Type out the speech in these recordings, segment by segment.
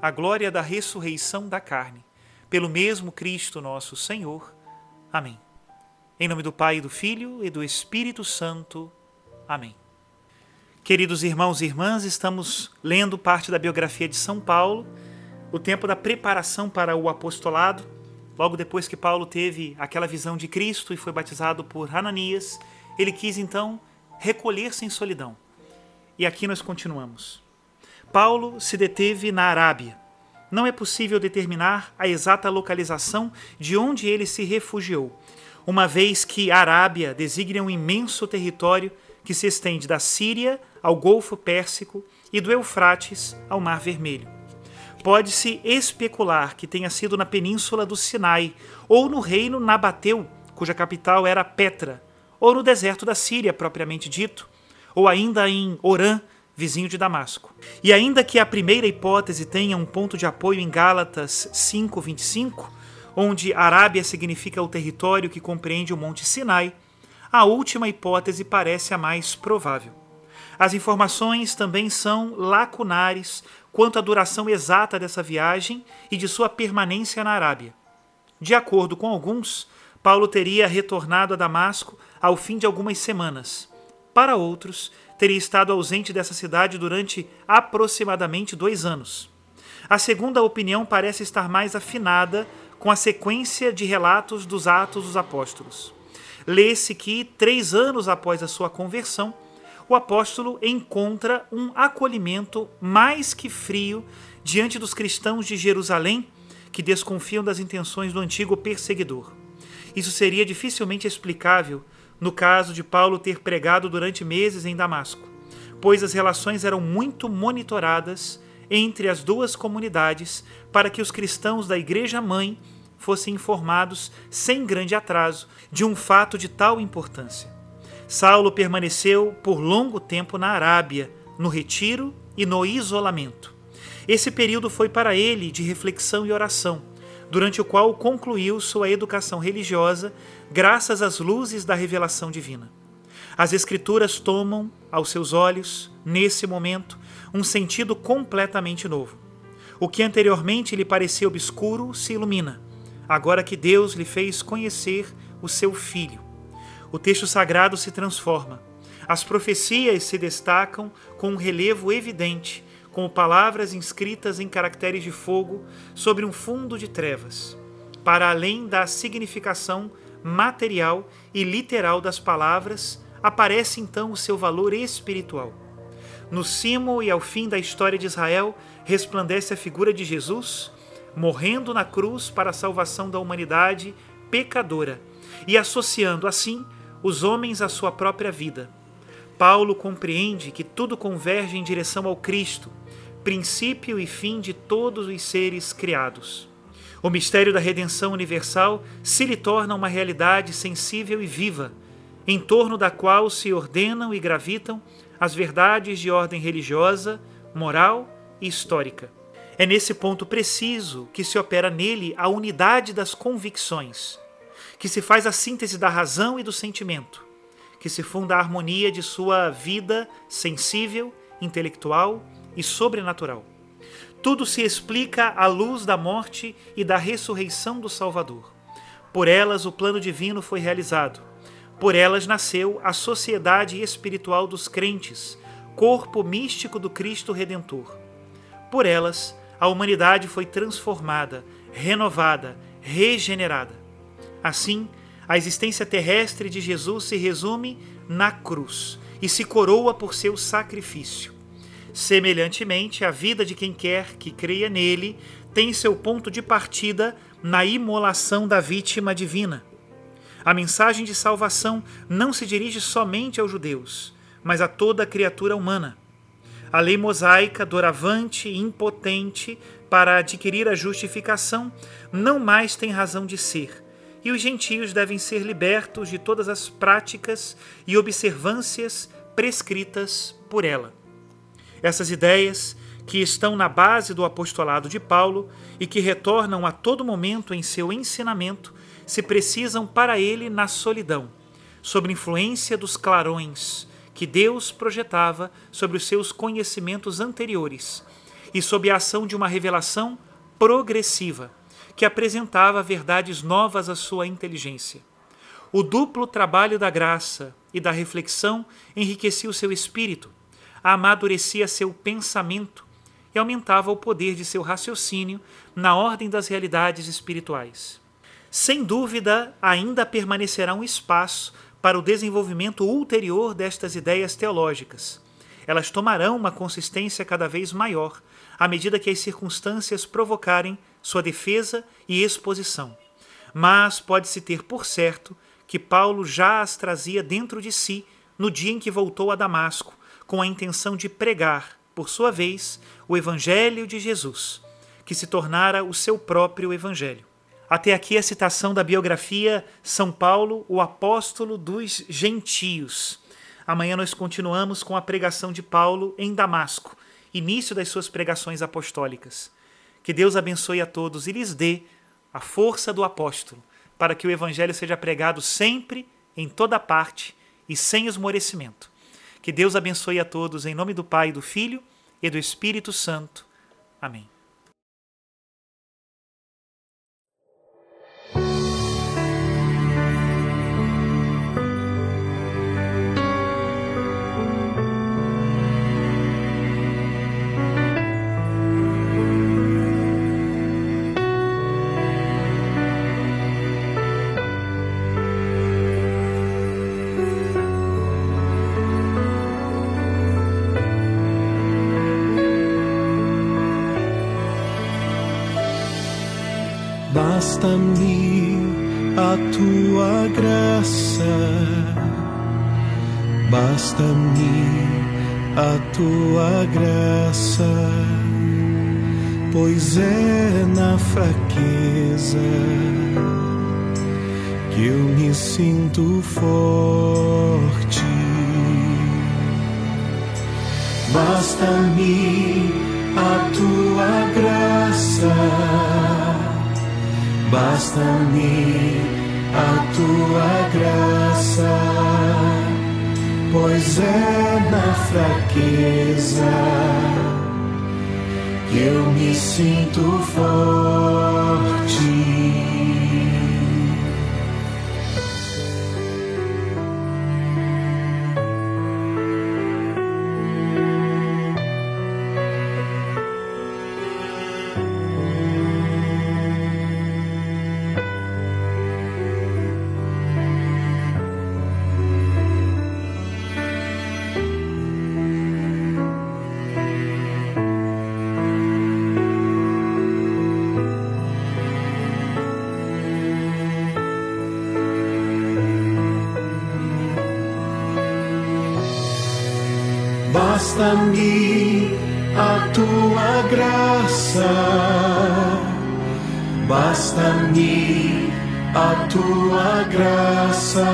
à glória da ressurreição da carne, pelo mesmo Cristo nosso Senhor. Amém. Em nome do Pai, do Filho e do Espírito Santo. Amém. Queridos irmãos e irmãs, estamos lendo parte da biografia de São Paulo, o tempo da preparação para o apostolado, logo depois que Paulo teve aquela visão de Cristo e foi batizado por Ananias, ele quis então recolher-se em solidão. E aqui nós continuamos. Paulo se deteve na Arábia. Não é possível determinar a exata localização de onde ele se refugiou, uma vez que Arábia designa um imenso território que se estende da Síria ao Golfo Pérsico e do Eufrates ao Mar Vermelho. Pode-se especular que tenha sido na península do Sinai ou no reino Nabateu, cuja capital era Petra, ou no deserto da Síria propriamente dito, ou ainda em Orã, vizinho de Damasco. E ainda que a primeira hipótese tenha um ponto de apoio em Gálatas 5:25, onde Arábia significa o território que compreende o Monte Sinai, a última hipótese parece a mais provável. As informações também são lacunares quanto à duração exata dessa viagem e de sua permanência na Arábia. De acordo com alguns, Paulo teria retornado a Damasco ao fim de algumas semanas. Para outros, teria estado ausente dessa cidade durante aproximadamente dois anos. A segunda opinião parece estar mais afinada com a sequência de relatos dos Atos dos Apóstolos. Lê-se que, três anos após a sua conversão, o apóstolo encontra um acolhimento mais que frio diante dos cristãos de Jerusalém que desconfiam das intenções do antigo perseguidor. Isso seria dificilmente explicável no caso de Paulo ter pregado durante meses em Damasco, pois as relações eram muito monitoradas entre as duas comunidades para que os cristãos da Igreja Mãe fossem informados sem grande atraso de um fato de tal importância. Saulo permaneceu por longo tempo na Arábia, no retiro e no isolamento. Esse período foi para ele de reflexão e oração, durante o qual concluiu sua educação religiosa graças às luzes da revelação divina. As Escrituras tomam, aos seus olhos, nesse momento, um sentido completamente novo. O que anteriormente lhe parecia obscuro se ilumina, agora que Deus lhe fez conhecer o seu Filho. O texto sagrado se transforma. As profecias se destacam com um relevo evidente como palavras inscritas em caracteres de fogo sobre um fundo de trevas, para além da significação material e literal das palavras, aparece então o seu valor espiritual. No cimo e ao fim da história de Israel resplandece a figura de Jesus, morrendo na cruz para a salvação da humanidade pecadora e associando assim os homens à sua própria vida. Paulo compreende que tudo converge em direção ao Cristo, princípio e fim de todos os seres criados. O mistério da redenção universal se lhe torna uma realidade sensível e viva, em torno da qual se ordenam e gravitam as verdades de ordem religiosa, moral e histórica. É nesse ponto preciso que se opera nele a unidade das convicções, que se faz a síntese da razão e do sentimento, que se funda a harmonia de sua vida sensível, intelectual e sobrenatural. Tudo se explica à luz da morte e da ressurreição do Salvador. Por elas o plano divino foi realizado. Por elas nasceu a sociedade espiritual dos crentes, corpo místico do Cristo Redentor. Por elas, a humanidade foi transformada, renovada, regenerada. Assim, a existência terrestre de Jesus se resume na cruz e se coroa por seu sacrifício. Semelhantemente, a vida de quem quer que creia nele tem seu ponto de partida na imolação da vítima divina. A mensagem de salvação não se dirige somente aos judeus, mas a toda criatura humana. A lei mosaica, doravante e impotente para adquirir a justificação, não mais tem razão de ser, e os gentios devem ser libertos de todas as práticas e observâncias prescritas por ela. Essas ideias, que estão na base do apostolado de Paulo e que retornam a todo momento em seu ensinamento, se precisam para ele na solidão, sob influência dos clarões que Deus projetava sobre os seus conhecimentos anteriores e sob a ação de uma revelação progressiva que apresentava verdades novas à sua inteligência. O duplo trabalho da graça e da reflexão enriquecia o seu espírito, amadurecia seu pensamento e aumentava o poder de seu raciocínio na ordem das realidades espirituais. Sem dúvida, ainda permanecerá um espaço para o desenvolvimento ulterior destas ideias teológicas. Elas tomarão uma consistência cada vez maior à medida que as circunstâncias provocarem sua defesa e exposição. Mas pode-se ter por certo que Paulo já as trazia dentro de si no dia em que voltou a Damasco, com a intenção de pregar, por sua vez, o Evangelho de Jesus, que se tornara o seu próprio Evangelho. Até aqui a citação da biografia São Paulo, o apóstolo dos gentios. Amanhã nós continuamos com a pregação de Paulo em Damasco, início das suas pregações apostólicas. Que Deus abençoe a todos e lhes dê a força do apóstolo, para que o evangelho seja pregado sempre, em toda parte e sem esmorecimento. Que Deus abençoe a todos em nome do Pai, do Filho e do Espírito Santo. Amém. Basta-me a tua graça, basta-me a tua graça, pois é na fraqueza que eu me sinto forte. Basta-me a tua graça Basta-me a tua graça, pois é na fraqueza que eu me sinto forte. Basta-me a tua graça,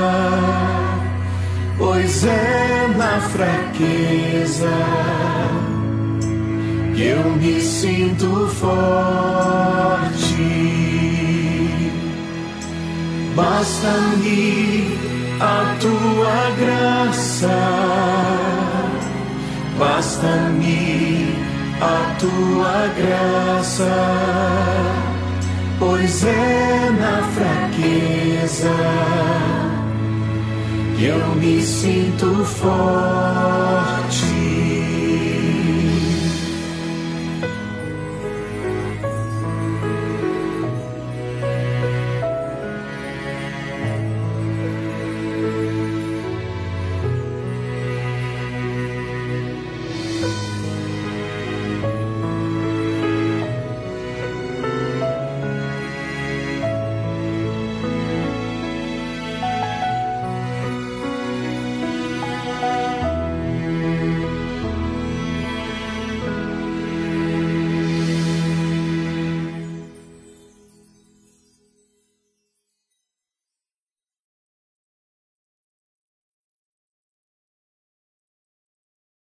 pois é na fraqueza que eu me sinto forte. Basta-me a tua graça, basta-me a tua graça, pois é na fraqueza que eu me sinto forte.